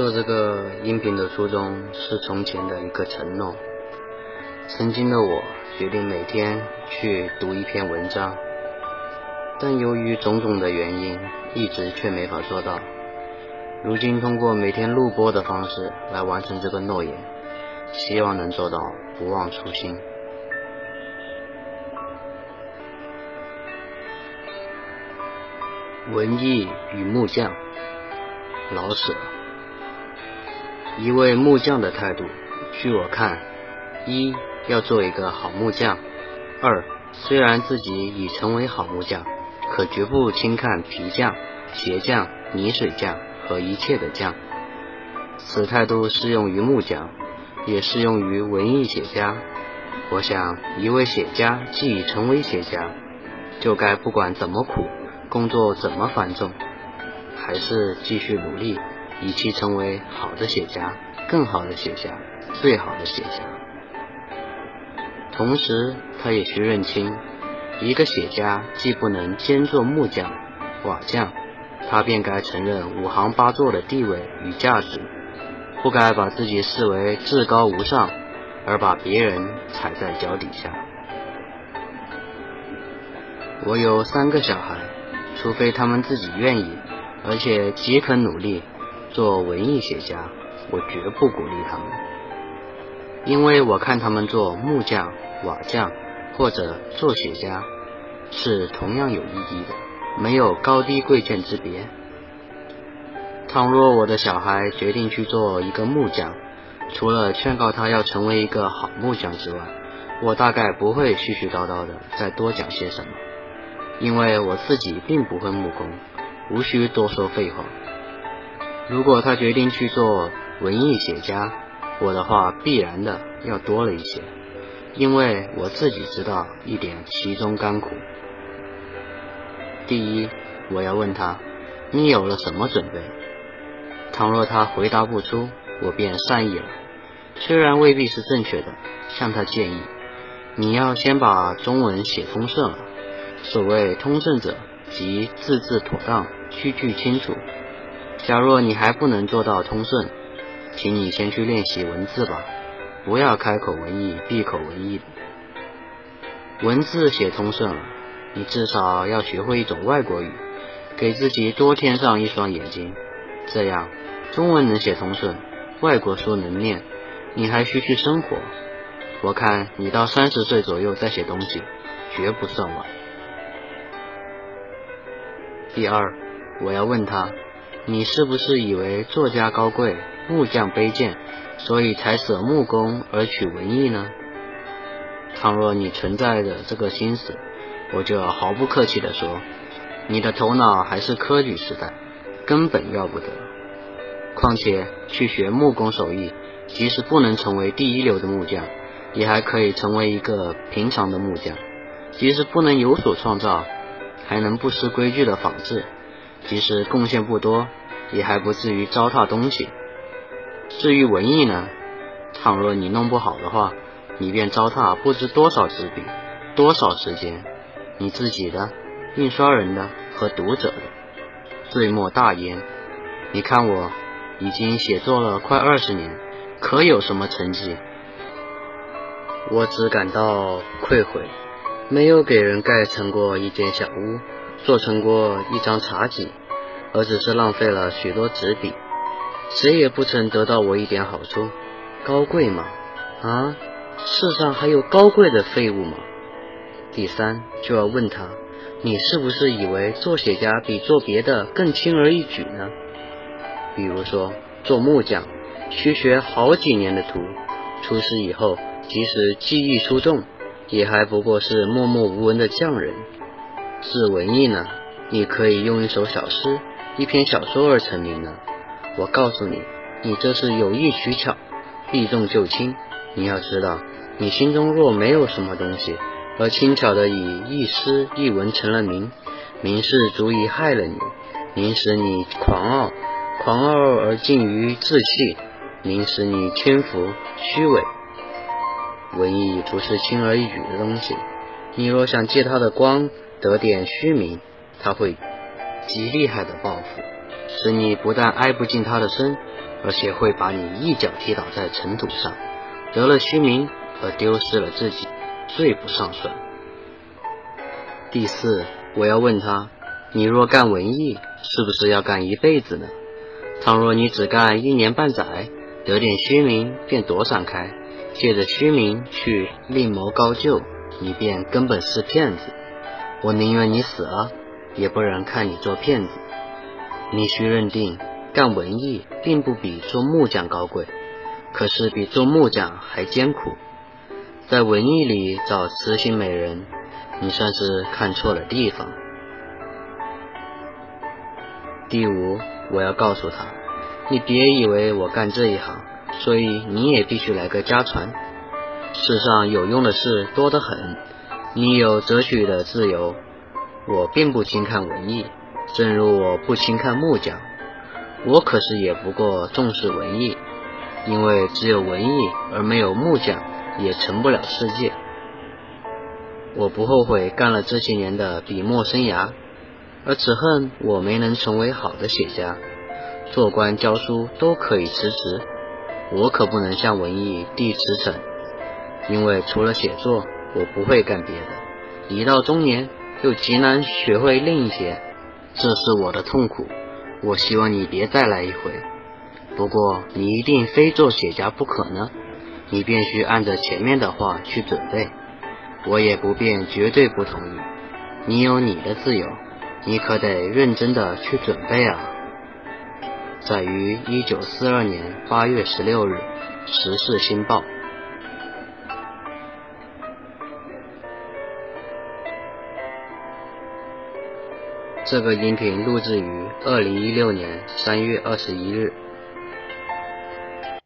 做这个音频的初衷是从前的一个承诺。曾经的我决定每天去读一篇文章，但由于种种的原因，一直却没法做到。如今通过每天录播的方式来完成这个诺言，希望能做到不忘初心。文艺与木匠，老舍。一位木匠的态度，据我看，一要做一个好木匠；二虽然自己已成为好木匠，可绝不轻看皮匠、鞋匠、泥水匠。和一切的匠，此态度适用于木匠，也适用于文艺写家。我想，一位写家既已成为写家，就该不管怎么苦，工作怎么繁重，还是继续努力，以期成为好的写家、更好的写家、最好的写家。同时，他也需认清，一个写家既不能兼做木匠、瓦匠。他便该承认五行八作的地位与价值，不该把自己视为至高无上，而把别人踩在脚底下。我有三个小孩，除非他们自己愿意，而且极肯努力做文艺写家，我绝不鼓励他们，因为我看他们做木匠、瓦匠或者做学家是同样有意义的。没有高低贵贱之别。倘若我的小孩决定去做一个木匠，除了劝告他要成为一个好木匠之外，我大概不会絮絮叨叨的再多讲些什么，因为我自己并不会木工，无需多说废话。如果他决定去做文艺写家，我的话必然的要多了一些，因为我自己知道一点其中甘苦。第一，我要问他，你有了什么准备？倘若他回答不出，我便善意了，虽然未必是正确的，向他建议，你要先把中文写通顺了。所谓通顺者，即字字妥当，句句清楚。假若你还不能做到通顺，请你先去练习文字吧，不要开口文艺，闭口文艺。文字写通顺了。你至少要学会一种外国语，给自己多添上一双眼睛，这样中文能写通顺，外国书能念，你还需去生活。我看你到三十岁左右再写东西，绝不算晚。第二，我要问他，你是不是以为作家高贵，木匠卑贱，所以才舍木工而取文艺呢？倘若你存在着这个心思，我就毫不客气地说，你的头脑还是科举时代，根本要不得。况且去学木工手艺，即使不能成为第一流的木匠，也还可以成为一个平常的木匠；即使不能有所创造，还能不失规矩的仿制；即使贡献不多，也还不至于糟蹋东西。至于文艺呢？倘若你弄不好的话，你便糟蹋不知多少纸笔，多少时间。你自己的、印刷人的和读者的，罪莫大焉。你看我已经写作了快二十年，可有什么成绩？我只感到愧悔，没有给人盖成过一间小屋，做成过一张茶几，而只是浪费了许多纸笔，谁也不曾得到我一点好处。高贵吗？啊，世上还有高贵的废物吗？第三，就要问他，你是不是以为做写家比做别的更轻而易举呢？比如说做木匠，需学好几年的图，出师以后，即使技艺出众，也还不过是默默无闻的匠人。是文艺呢，你可以用一首小诗、一篇小说而成名呢。我告诉你，你这是有意取巧，避重就轻。你要知道，你心中若没有什么东西。而轻巧的以一诗一文成了名，名是足以害了你，名使你狂傲，狂傲而近于志气，名使你轻浮虚伪。文艺不是轻而易举的东西，你若想借它的光得点虚名，它会极厉害的报复，使你不但挨不进他的身，而且会把你一脚踢倒在尘土上，得了虚名而丢失了自己，罪不上算。第四，我要问他：你若干文艺，是不是要干一辈子呢？倘若你只干一年半载，得点虚名便躲闪开，借着虚名去另谋高就，你便根本是骗子。我宁愿你死了，也不忍看你做骗子。你需认定。干文艺并不比做木匠高贵，可是比做木匠还艰苦。在文艺里找痴心美人，你算是看错了地方。第五，我要告诉他，你别以为我干这一行，所以你也必须来个家传。世上有用的事多得很，你有择取的自由。我并不轻看文艺，正如我不轻看木匠。我可是也不过重视文艺，因为只有文艺而没有木匠，也成不了世界。我不后悔干了这些年的笔墨生涯，而只恨我没能成为好的写家。做官教书都可以辞职，我可不能向文艺递辞呈，因为除了写作，我不会干别的。一到中年，又极难学会另一些，这是我的痛苦。我希望你别再来一回。不过你一定非做写家不可呢？你便须按着前面的话去准备。我也不便绝对不同意。你有你的自由，你可得认真的去准备啊。在于一九四二年八月十六日，《时事新报》。这个音频录制于二零一六年三月二十一日。